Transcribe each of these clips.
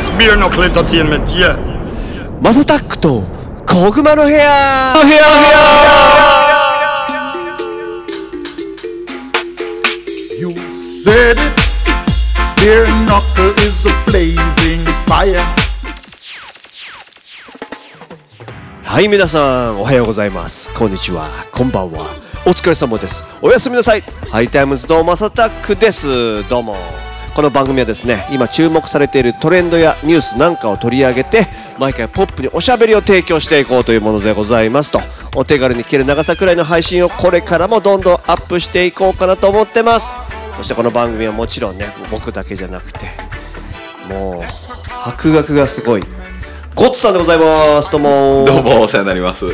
It's Beer Knuckle Entertainment, yeah. Massattack とこぐまの部屋部屋 You said it. Beer knuckle is a blazing fire. はい皆さんおはようございます。こんにちは。こんばんは。お疲れ様です。おやすみなさい。ハイタイムズどうも Massattack です。どうもこの番組はですね今注目されているトレンドやニュースなんかを取り上げて毎回ポップにおしゃべりを提供していこうというものでございますと。お手軽に聞ける長さくらいの配信をこれからもどんどんアップしていこうかなと思ってます。そしてこの番組はもちろんね僕だけじゃなくてもう博学がすごい。ゴッツさんでございますどうもどうもお世話になります。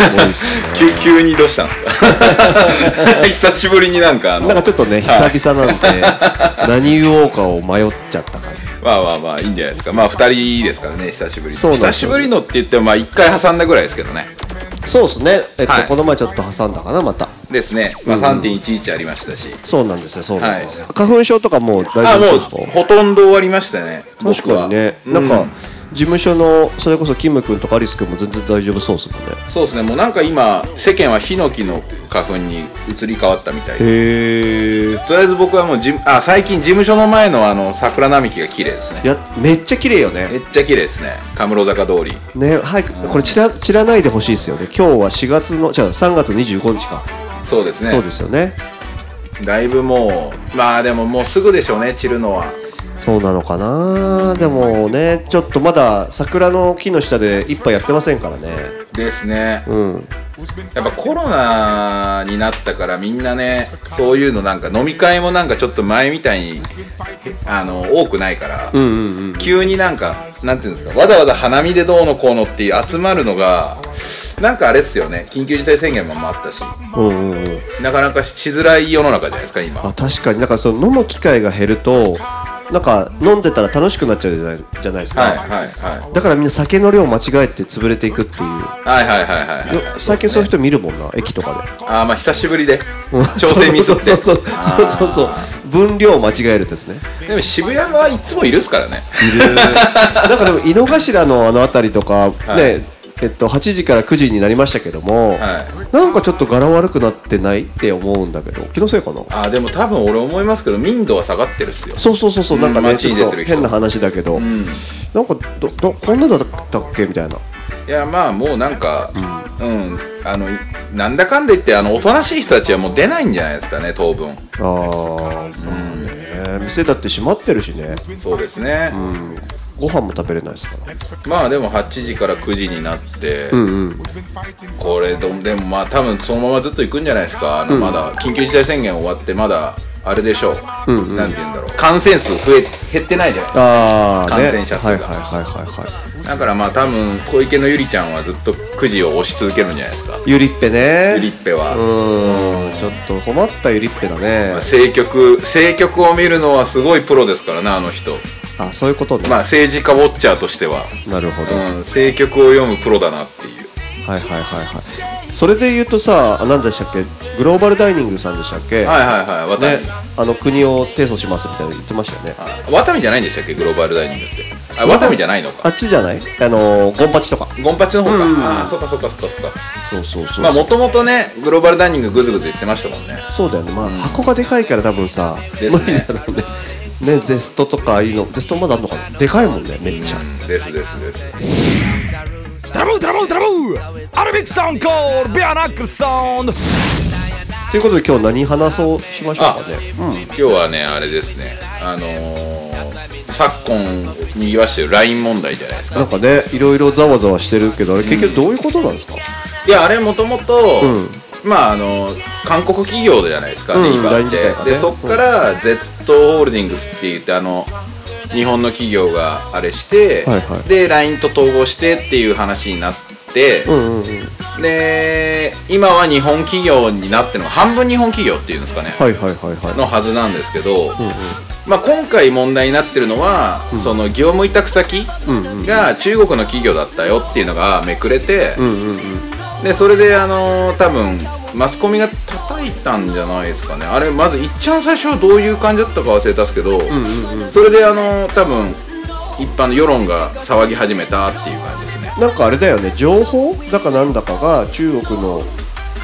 急急にどうしたんですか？久しぶりになんかあのなんかちょっとね、はい久々なんで、何言おうかを迷っちゃった感じ。まあまあまあいいんじゃないですか。まあ二人ですからね、久しぶりに。そう久しぶりのって言ってもまあ一回挟んだぐらいですけどね。そうですね。えっと、はいこの前ちょっと挟んだかな、また。ですね。まあ3.11ありましたし。そうなんですよ、そうなんですよ。花粉症とかもう大あ、もう丈夫ですか？ほとんど終わりましたね。確かにね、なんか、うん事務所の、それこそキム君とかアリス君も全然大丈夫そうですもんね。そうですね。もうなんか今世間はヒノキの花粉に移り変わったみたいで。へえ。とりあえず僕はもうじあ最近事務所の前のあの桜並木が綺麗ですねい。や、めっちゃ綺麗よね。めっちゃ綺麗ですね。神室坂通り。ね、早く、これ散ら、散らないでほしいですよね。今日は4月の、じゃあ3月25日か。そうですね。そうですよね。だいぶもうまあでももうすぐでしょうね散るのはそうなのかな？でもねちょっとまだ桜の木の下で一杯やってませんからね。ですね。うん。やっぱコロナになったからみんなねそういうのなんか飲み会もなんかちょっと前みたいにあの多くないから、うんうんうん急になんかなんていうんですかわざわざ花見でどうのこうのっていう集まるのがなんかあれっすよね。緊急事態宣言もあったし。うんうんうん。なかなかしづらい世の中じゃないですか今。あ確かに。なんかその飲む機会が減るとなんか飲んでたら楽しくなっちゃうじゃないじゃないですか、はいはいはい。だからみんな酒の量間違えて潰れていくっていう。はいはいはいはいはい。よ最近そういう人見るもんな駅とかで。あーまあ久しぶりで。うん。調整ミスって。そうそうそうそう。そうそう分量間違えるですね。でも渋谷はいつもいるっすからね。いる。なんかでも井の頭のあの辺りとか、はい。ねえっと、8時から9時になりましたけども、はなんかちょっと柄悪くなってないって思うんだけど気のせいかな？あーでも多分俺思いますけど民度は下がってるっすよ。そうそうそうそうなんかうんねちょっと変な話だけど、ん。なんかどどこんなだったっけ？みたいないやまあもうなんかうん、あのいなんだかんだ言ってあのおとなしい人たちはもう出ないんじゃないですかね当分。あーまあね。店だって閉まってるしね、そうですね、うん、ご飯も食べれないですから。まあでも8時から9時になって、うんうん。これでもでもまあ多分そのままずっと行くんじゃないですか。あのまだ緊急事態宣言終わってまだあれでしょう、なんて言うんだろう。感染数増え減ってないじゃないですか。ああ、ね、感染者数が。はいはいはいはいはいだからまあ多分小池のゆりちゃんはずっと9時を押し続けるんじゃないですか。ゆりっぺね。ゆりっぺは、うーん。ちょっと困ったゆりっぺだね。まあ政局政局を見るのはすごいプロですからねあの人。あそういうことね、まあ政治家ウォッチャーとしては、なるほど、うん、政局を読むプロだなっていうはいはいはいはい。それで言うとさあ何でしたっけ？グローバルダイニングさんでしたっけ、はいはいはいワタミ、ねあの国を提訴しますみたいなの言ってましたよね。あワタミじゃないんでしたっけ？グローバルダイニングって。あワタミじゃないのか。あっちじゃない？あのーゴンパチとか。ゴンパチの方か、うんああそっかそっかそっかそっか。そうそうそう、まあもともとねグローバルダイニンググズグズ言ってましたもんね。そうだよね。まあ、箱がでかいから多分さ無理だろうね。ねゼストとかいうの。ゼストまだあるのかな？でかいもんねめっちゃ、うんですですです Drabu, drabu, drabu! Arabic sound called Bare Knuckle Sound! ということで今日何話そうしましょうあかね今日はねあれですね。あのー、昨今にぎわしてる LINE 問題じゃないですか。なんかねいろいろざわざわしてるけどあれ結局どういうことなんですか、いやあれもともとまああの韓国企業じゃないですか、うんネイバーって、ね。でそっから Z ホールディングスって言ってあの日本の企業があれして、はいはい。で LINE と統合してっていう話になって、うんうんうん。で今は日本企業になってるのが半分日本企業っていうんですかね、はいはいはいはい。のはずなんですけど、まあ、今回問題になってるのは、その業務委託先が中国の企業だったよっていうのがめくれて、でそれであのー多分マスコミが叩いたんじゃないですかね。あれまずいっちゃん最初はどういう感じだったか忘れたんですけど、それであのー多分一般の世論が騒ぎ始めたっていう感じですね。なんかあれだよね。情報？だかなんだかが中国の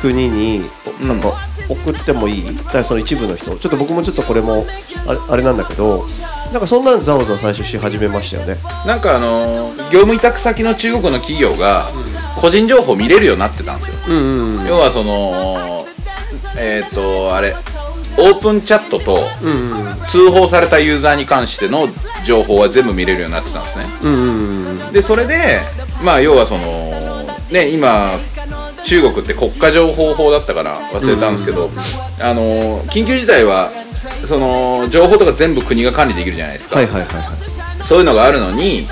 国になんか送ってもいい？だからその一部の人。ちょっと僕もちょっとこれもあれあれなんだけどなんかそんなんざわざわ最初し始めましたよね。なんかあのー業務委託先の中国の企業が個人情報見れるようになってたんですよ、要はそのえっ、とあれオープンチャットと通報されたユーザーに関しての情報は全部見れるようになってたんですね、でそれでまあ要はそのね今中国って国家情報法だったかな忘れたんですけど、あの緊急事態はその情報とか全部国が管理できるじゃないですか、そういうのがあるのに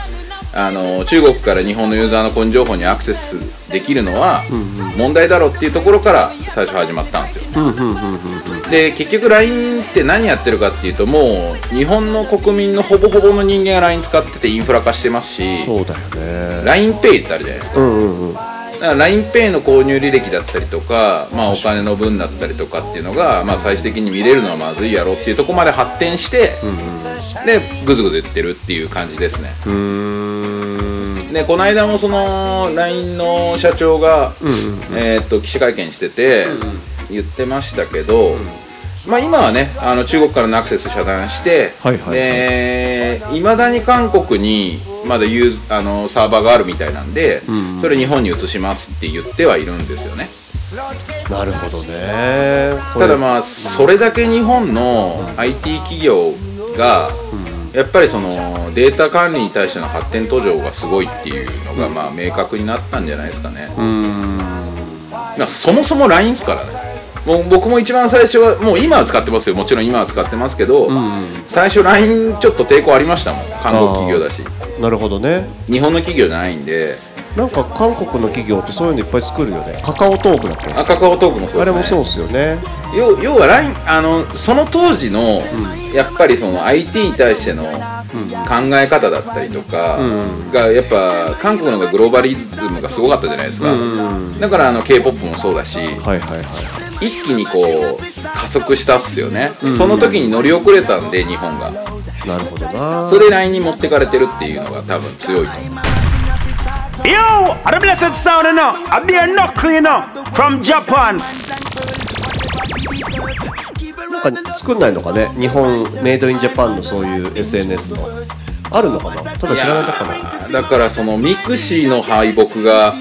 あの中国から日本のユーザーの個人情報にアクセスできるのは問題だろうっていうところから最初始まったんですよ。で結局 LINE って何やってるかっていうともう日本の国民のほぼほぼの人間が LINE 使っててインフラ化してますしそうだよね LINEPay ってあるじゃないですか。だから LINEPay の購入履歴だったりとか、まあ、お金の分だったりとかっていうのが、まあ、最終的に見れるのはまずいやろっていうところまで発展して、でぐずぐず言ってるっていう感じですね。でこの間もその LINE の社長が、えーっと記者会見してて言ってましたけど、まあ、今はねあの中国からのアクセス遮断して、はいはいはい。でいまだに韓国にまだユーあのサーバーがあるみたいなんで、それ日本に移しますって言ってはいるんですよね。なるほどね。ただまあそれだけ日本の IT 企業がやっぱりそのデータ管理に対しての発展途上がすごいっていうのがまあ明確になったんじゃないですかね。まあそもそも LINE ですからね。もう僕も一番最初はもう今は使ってますよ。もちろん今は使ってますけど、最初 LINE ちょっと抵抗ありましたもん。韓国企業だし。なるほどね。日本の企業じゃないんでなんか韓国の企業ってそういうのいっぱい作るよね。カカオトークだっけ？あカカオトークもそうですね。あれもそうっすよね。要要は LINE あのその当時の、やっぱりその IT に対しての考え方だったりとかがやっぱ韓国のグローバリズムがすごかったじゃないですか、だからあの k p o p もそうだしはいはいはい。一気にこう加速したっすよね、その時に乗り遅れたんで日本が。なるほどな。それで LINE に持ってかれてるっていうのが多分強いと思う Yo, the blessed sound enough? I be a knuckle, you know, from Japan. なんか作んないのかね？日本メイドインジャパンのそういう SNS の。あるのかな？ただ知らないだけかな。だからそのミクシーの敗北が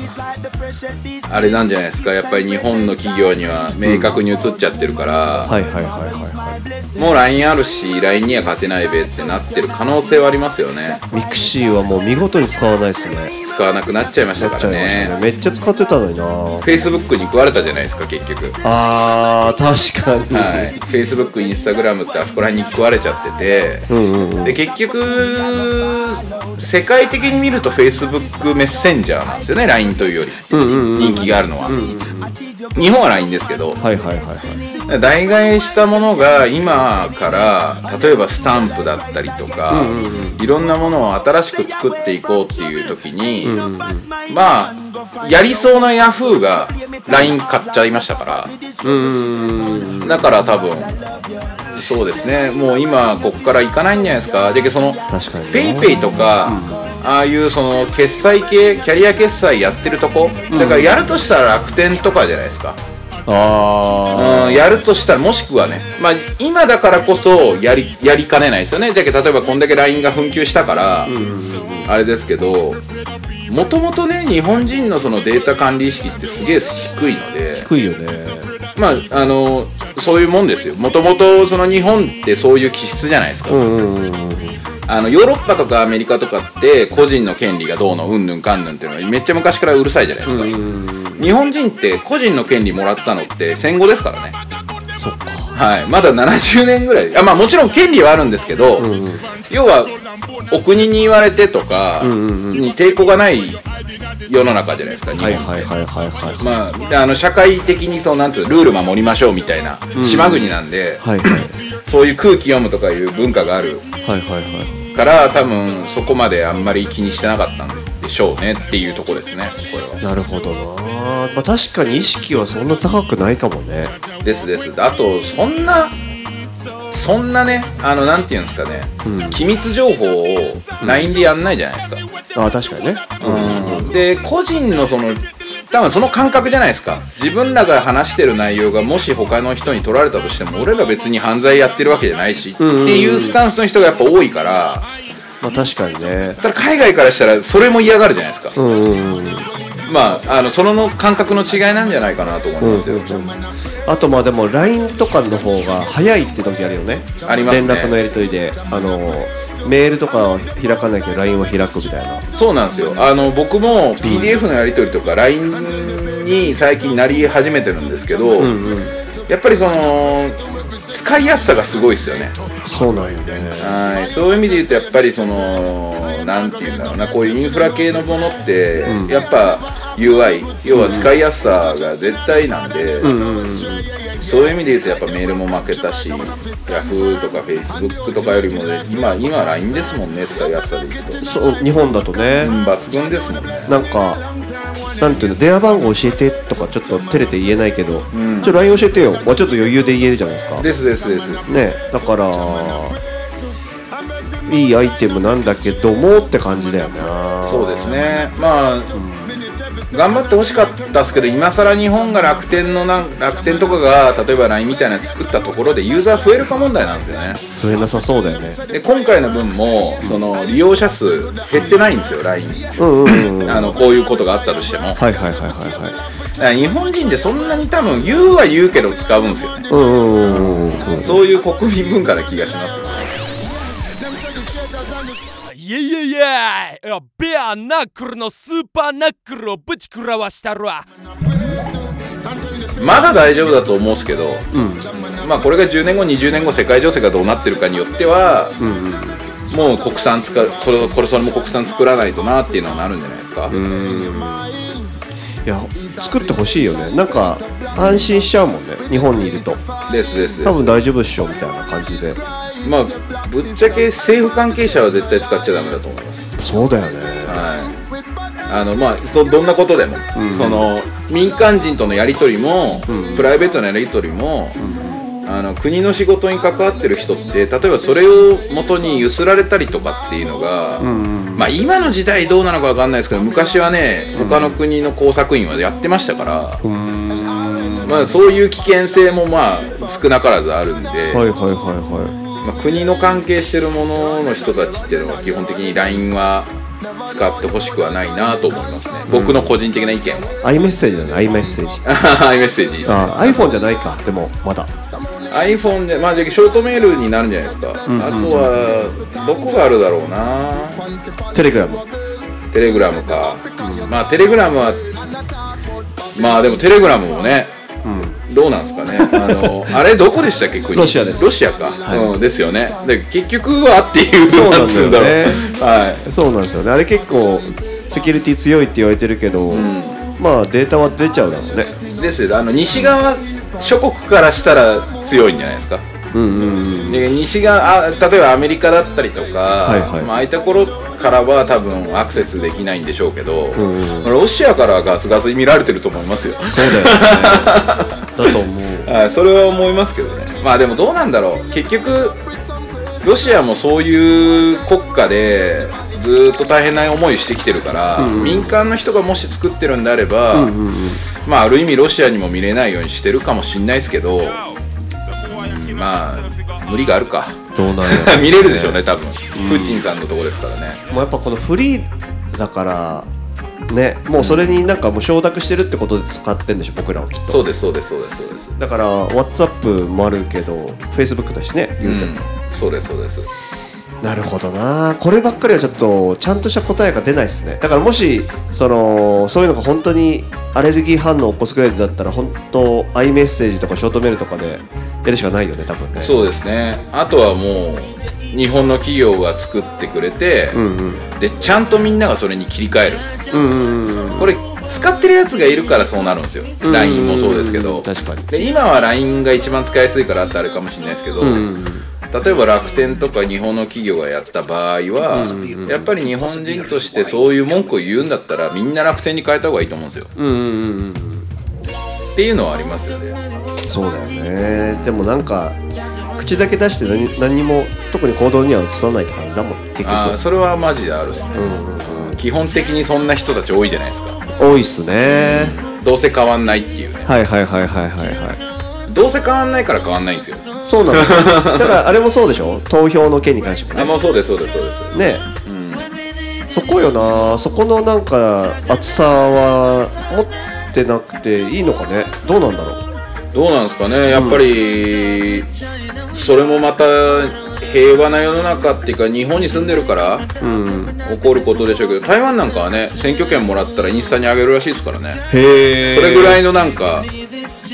あれなんじゃないですか？やっぱり日本の企業には明確に移っちゃってるから、はいはいはいはいはい。もう LINE あるし LINE には勝てないべってなってる可能性はありますよね。ミクシーはもう見事に使わないですね使わなくなっちゃいましたからね。ね。めっちゃ使ってたのにな。Facebook に食われたじゃないですか結局。あー確かに、はい、Facebook、Instagram ってあそこら辺に食われちゃってて、で結局世界的に見ると Facebook メッセンジャーなんですよね LINE というより。人気があるのは、日本は LINE ですけどはいはいはいはい。代替えしたものが今から例えばスタンプだったりとか、いろんなものを新しく作っていこうっていう時に、まあやりそうなヤフーが LINE 買っちゃいましたから。だから多分そうですね。もう今こっから行かないんじゃないですか。でその確かにね。ペイペイとか、ああいうその決済系キャリア決済やってるとこ？だからやるとしたら楽天とかじゃないですか、あうん、やるとしたらもしくはね、まあ、今だからこそやりやりかねないですよね。だけど例えばこんだけ LINE が紛糾したから、あれですけどもともとね日本人のそのデータ管理意識ってすげえ低いのでー低いよね。まああのそういうもんですよ。もともとその日本ってそういう気質じゃないですか、あのヨーロッパとかアメリカとかって個人の権利がどうのうんぬんかんぬんっていうのはめっちゃ昔からうるさいじゃないですか、日本人って個人の権利もらったのって戦後ですからね。そっか。はい、まだ70年ぐらい。あまあもちろん権利はあるんですけど、要はお国に言われてとかに抵抗がない世の中じゃないですか日本はいはいはいはいはい。まあで、あの社会的にそうなんつうルール守りましょうみたいな島国なんで、はいはい。そういう空気読むとかいう文化がある。はいはいはい。から多分そこまであんまり気にしてなかったんでしょうねっていうとこですねこれは。なるほどな。まあ確かに意識はそんな高くないかもね。ですです。あとそんなそんなねあのなんていうんですかね、機密情報を LINE でやんないじゃないですか、あ確かにね。で個人のその多分その感覚じゃないですか。自分らが話してる内容がもし他の人に取られたとしても俺ら別に犯罪やってるわけじゃないしっていうスタンスの人がやっぱ多いから。まあ確かにね。ただ海外からしたらそれも嫌がるじゃないですか。うんうんうん。まああのそのの感覚の違いなんじゃないかなと思いますよ、あとまあでも LINE とかの方が早いって時あるよね。ありますね。連絡のやり取りで。あのメールとかは開かないけど LINE は開くみたいな。そうなんですよ。あの僕も PDF のやり取りとか LINE に最近なり始めてるんですけど、やっぱりその使いやすさがすごいですよね。そうなんよね。はい。そういう意味で言うとやっぱりそのなんていうんだろうな。こういうインフラ系のものって、やっぱ UI 要は使いやすさが絶対なんで、そういう意味で言うとやっぱメールも負けたし Yahoo とか Facebook とかよりもね今今 LINE ですもんね使いやすさで言うと、そう日本だとね。うん、抜群ですもんね。なんかなんていうの電話番号教えてとかちょっと照れて言えないけど、ちょ LINE 教えてよ。はちょっと余裕で言えるじゃないですか。ですですですです。ね。だからいいアイテムなんだけどもって感じだよな。そうですね。まあ、頑張ってほしかったですけど今更日本が楽天のなん楽天とかが例えば LINE みたいなの作ったところでユーザー増えるか問題なんですよね。増えなさそうだよね。で今回の分もその利用者数減ってないんですよ LINE こういうことがあったとしても。はいはいはいはいはい。ら日本人ってそんなに多分言うは言うけど使うんですよね。うんうんうんうんうん。そういう国民文化な気がしますいやいやいやいや。ベアナックルのスーパーナックルをぶち食らわしたるわまだ大丈夫だと思うんですけど、まあこれが10年後20年後世界情勢がどうなってるかによっては、もう国産使うこれこれそれも国産作らないとなっていうのはなるんじゃないですか、いや作ってほしいよね。なんか安心しちゃうもんね。日本にいると。ですですです。多分大丈夫っしょみたいな感じで。まあぶっちゃけ政府関係者は絶対使っちゃダメだと思います。そうだよね。はい。あのまあどどんなことでも、その民間人とのやり取りも、プライベートなやり取りも、あの国の仕事に関わってる人って例えばそれを元にゆすられたりとかっていうのが、まあ今の時代どうなのかわかんないですけど昔はね他の国の工作員はやってましたから、まあそういう危険性もまあ少なからずあるんで、はいはいはいはまあ、国の関係してるものの人たちっていうのは基本的に LINE は使ってほしくはないなと思いますね、僕の個人的な意見は。い iMessage だね。iMessage メッセージいいです。ねあ iPhone じゃないか。でもまだ。iPhone でまあじゃあショートメールになるんじゃないですか、あとはどこがあるだろうな。テレグラムテレグラムか、まあテレグラムはまあでもテレグラムもね、どうなんですかね。あの あれどこでしたっけ国？ロシアです。ロシアか、うん、ですよね。で結局はっていうそうなんだよね。はい。そうなんですよね。あれ結構セキュリティ強いって言われてるけど、まあデータは出ちゃうだろうね。ですよあの西側諸国からしたら強いんじゃないですか、で西側あ例えばアメリカだったりとか、いはい。まあああいった頃からは多分アクセスできないんでしょうけど、ロシアからはガツガツに見られてると思いますよ。そうだよね だと思う。はいそれは思いますけどね。まあでもどうなんだろう。結局ロシアもそういう国家でずーっと大変な思いしてきてるから、民間の人がもし作ってるんであれば、まあある意味ロシアにも見れないようにしてるかもしんないですけど、うんまあ無理があるか。どうなんやろ 見れるでしょうね多分、プーチンさんのところですからね。もうやっぱこのフリーだからねもうそれになんかもう承諾してるってことで使ってんでしょ僕らはきっと。そうですそうですそうですそうです。だから WhatsApp もあるけど Facebook だしね言うても、うんそうですそうです。なるほどな。こればっかりはちょっとちゃんとした答えが出ないですね。だからもしそのそういうのが本当にアレルギー反応を起こすぐらいだったら本当 iMessage とかショートメールとかでやるしかないよね多分ね。そうですね。あとはもう日本の企業が作ってくれて、でちゃんとみんながそれに切り替える、これ使ってるやつがいるからそうなるんですよ、LINE もそうですけど。確かに。で今は LINE が一番使いやすいからってあるかもしれないですけど、例えば楽天とか日本の企業がやった場合は、やっぱり日本人としてそういう文句を言うんだったらみんな楽天に変えた方がいいと思うんですよ、っていうのはありますよね。そうだよね。でもなんか口だけ出して何何にも特に行動には移さないって感じだもん結局。それはマジであるっすね、うん基本的にそんな人たち多いじゃないですか。多いっすね。どうせ変わんないっていうね。はいはいはいはいはいはい。どうせ変わんないから変わんないんですよ。そうなのだ。からあれもそうでしょ？投票の件に関してもね。あもうそうですそうですそうです。ね、そこよな。そこのなんか厚さは持ってなくていいのかね。どうなんだろう。どうなんですかね。やっぱり、それもまた平和な世の中っていうか日本に住んでるから、起こることでしょうけど台湾なんかはね選挙権もらったらインスタに上げるらしいですからね。へえそれぐらいのなんか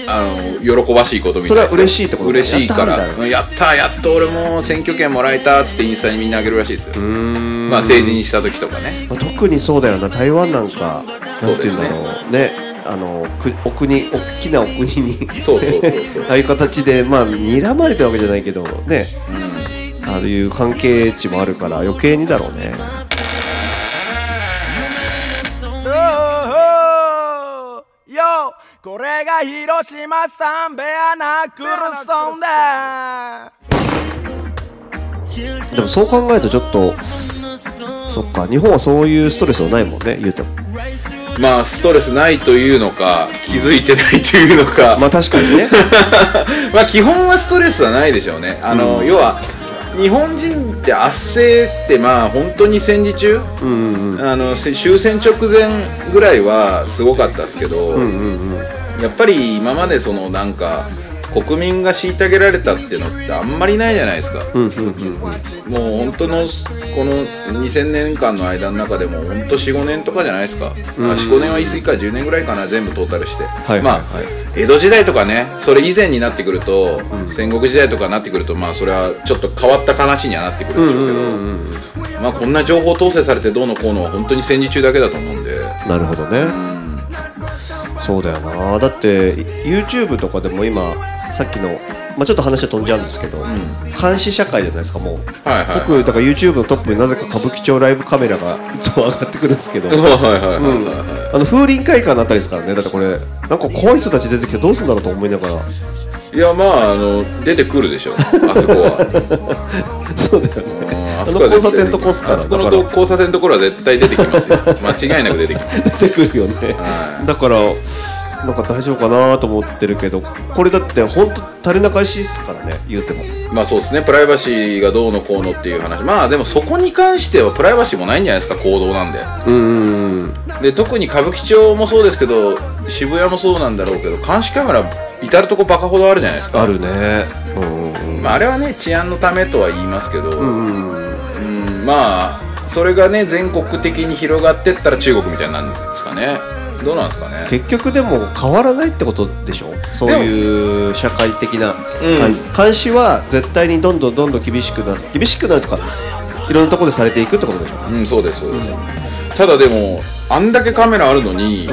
あの喜ばしいことみたいそれは嬉しいってこと嬉しいから。やったやったーやっと俺も選挙権もらえたっつってインスタにみんなあげるらしいですよ。まあ政治にした時とかね。まあ特にそうだよな。台湾なんかなんていうんだろそう。うね。あのくお国大きなお国にそうそうそうそう。ああいう形でまあ睨まれてるわけじゃないけどね、ああいう関係値もあるから余計にだろうね。よこれが広島サンベアナクルソンだ。でもそう考えるとちょっとそっか日本はそういうストレスはないもんね言うても。まあストレスないというのか気づいてないというのか。まあ確かにね。まあ基本はストレスはないでしょうね。あの、要は日本人って圧政ってまあ本当に戦時中、あのせ終戦直前ぐらいはすごかったですけど、やっぱり今までそのなんか国民が虐げられたっていうのってあんまりないじゃないですか、もう本当のこの2000年間の間の中でも本当45年とかじゃないですか、まあ、45年は言い過ぎか10年ぐらいかな全部トータルして、いはいはい。まあ江戸時代とかねそれ以前になってくると、戦国時代とかになってくるとまあそれはちょっと変わった話にはなってくるんでしょうけど、まあこんな情報統制されてどうのこうのは本当に戦時中だけだと思うんで。なるほどね、そうだよな。だって YouTube とかでも今さっきの、まあ、ちょっと話は飛んじゃうんですけど、監視社会じゃないですかもう、はいはい僕だから YouTube のトップになぜか歌舞伎町ライブカメラがいつも上がってくるんですけど。風林会館のあたりですからね。だってこれなんか怖い人たち出てきてどうするんだろうと思いながら。いやまああの出てくるでしょ。あそこは。そうだようん。ねあの交差点とこすからあそこの交差点のところは絶対出てきます。よ 間違いなく出てきます。出てくるよね、だからなんか大丈夫かなと思ってるけどこれだって本当垂れ流しですからね言うても。まあそうですね。プライバシーがどうのこうのっていう話。まあでもそこに関してはプライバシーもないんじゃないですか行動なんで。で特に歌舞伎町もそうですけど渋谷もそうなんだろうけど監視カメラ至るとこバカほどあるじゃないですか。あるね。うんうんまあ、あれはね治安のためとは言いますけど、うんまあそれがね全国的に広がってったら中国みたいになるんですかね。どうなんですかね。結局でも変わらないってことでしょ？そういう社会的な、かん。監視は絶対にどんどんどんどん厳しくなる。厳しくなるとかいろんなところでされていくってことでしょ？うんそうですそうです、ただでもあんだけカメラあるのに、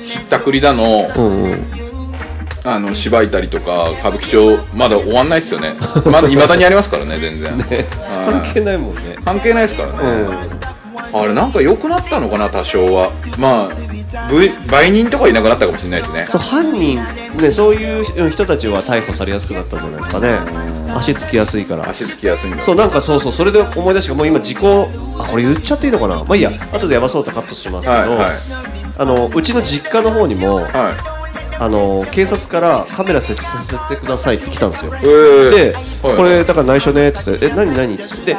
ひったくりだの、うんうんあの芝居たりとか歌舞伎町まだ終わんないっすよね。まだいまだにありますからね全然、はい。関係ないもんね。関係ないですからね、あれなんか良くなったのかな多少は。まあぶ売人とかいなくなったかもしれないですね。そう犯人ねそういう人たちは逮捕されやすくなったんじゃないですかね。足つきやすいから。足つきやすいそうなんかそうそうそれで思い出した。もう今時効あこれ言っちゃっていいのかな。まあいいや。後でやばそうとカットしますけど、はいはい。あのうちの実家の方にもはいあの警察からカメラ設置させてくださいって来たんですよ、えー。で、はい。これだから内緒ねって言って「え何何?」って。言ってで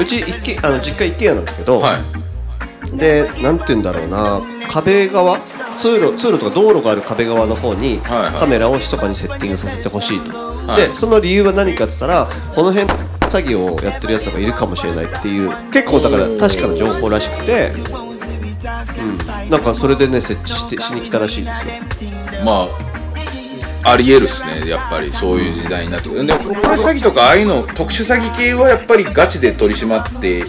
うち一軒あの実家一軒家なんですけど、はい。でなんて言うんだろうな壁側通路通路とか道路がある壁側の方にカメラを密かにセッティングさせてほしいと、はい。でその理由は何かって言ったらこの辺詐欺をやってるやつがいるかもしれないっていう結構だから確かな情報らしくて、うん、なんかそれでね設置してしに来たらしいんですよ。まあありえるっすねやっぱりそういう時代になってくる。でこれ詐欺とかああいうの特殊詐欺系はやっぱりガチで取り締まっていっ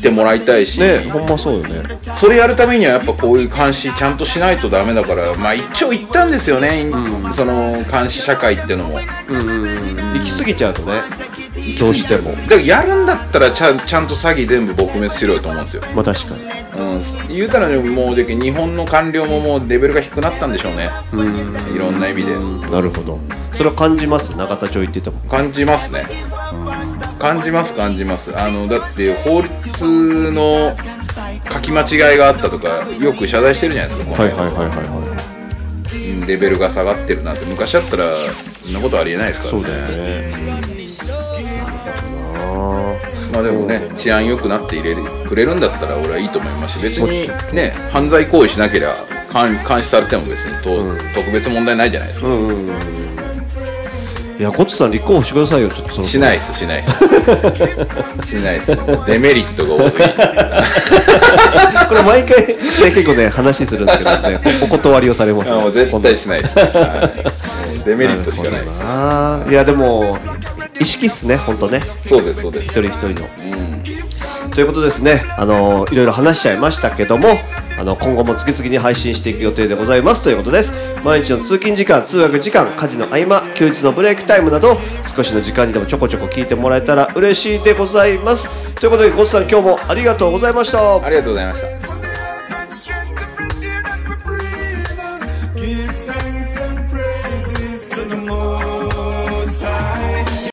てもらいたいし、ねほんまそうよね。それやるためにはやっぱこういう監視ちゃんとしないとダメだからまあ一長一短ですよね、その監視社会ってのも。行き過ぎちゃうとね。どうしても。だからやるんだったらちゃんちゃんと詐欺全部撲滅しろよと思うんですよ、まあ確かにうん、言うたらねもうじゃけ日本の官僚ももうレベルが低くなったんでしょうね。いろんな意味で。なるほど。それは感じます？永田町行ってても。感じますね。感じます感じます。あのだって法律の書き間違いがあったとかよく謝罪してるじゃないですかはいはいはいはいはい。うんレベルが下がってるなんて。昔だったらそんなことありえないですからね。そうだよねまあでもね治安良くなって入れるくれるんだったら俺はいいと思いますし別にね犯罪行為しなければ監監視されても別にと、特別問題ないじゃないですか、いやゴッツさん立候補してくださいよちょっとそのしないっすしないっす。しないっす デメリットが多すぎる これ毎回、ね、結構ね話するんですけどねおお断りをされますあもう絶対しないっす、はい。も うデメリットしかないですいやでも意識っすね本当ね。そうですそうです。一人一人の、ということですね。あのいろいろ話しちゃいましたけどもあの今後も次々に配信していく予定でございますということです。毎日の通勤時間通学時間家事の合間休日のブレイクタイムなど少しの時間にでもちょこちょこ聞いてもらえたら嬉しいでございます。ということでゴッツさん今日もありがとうございました。ありがとうございました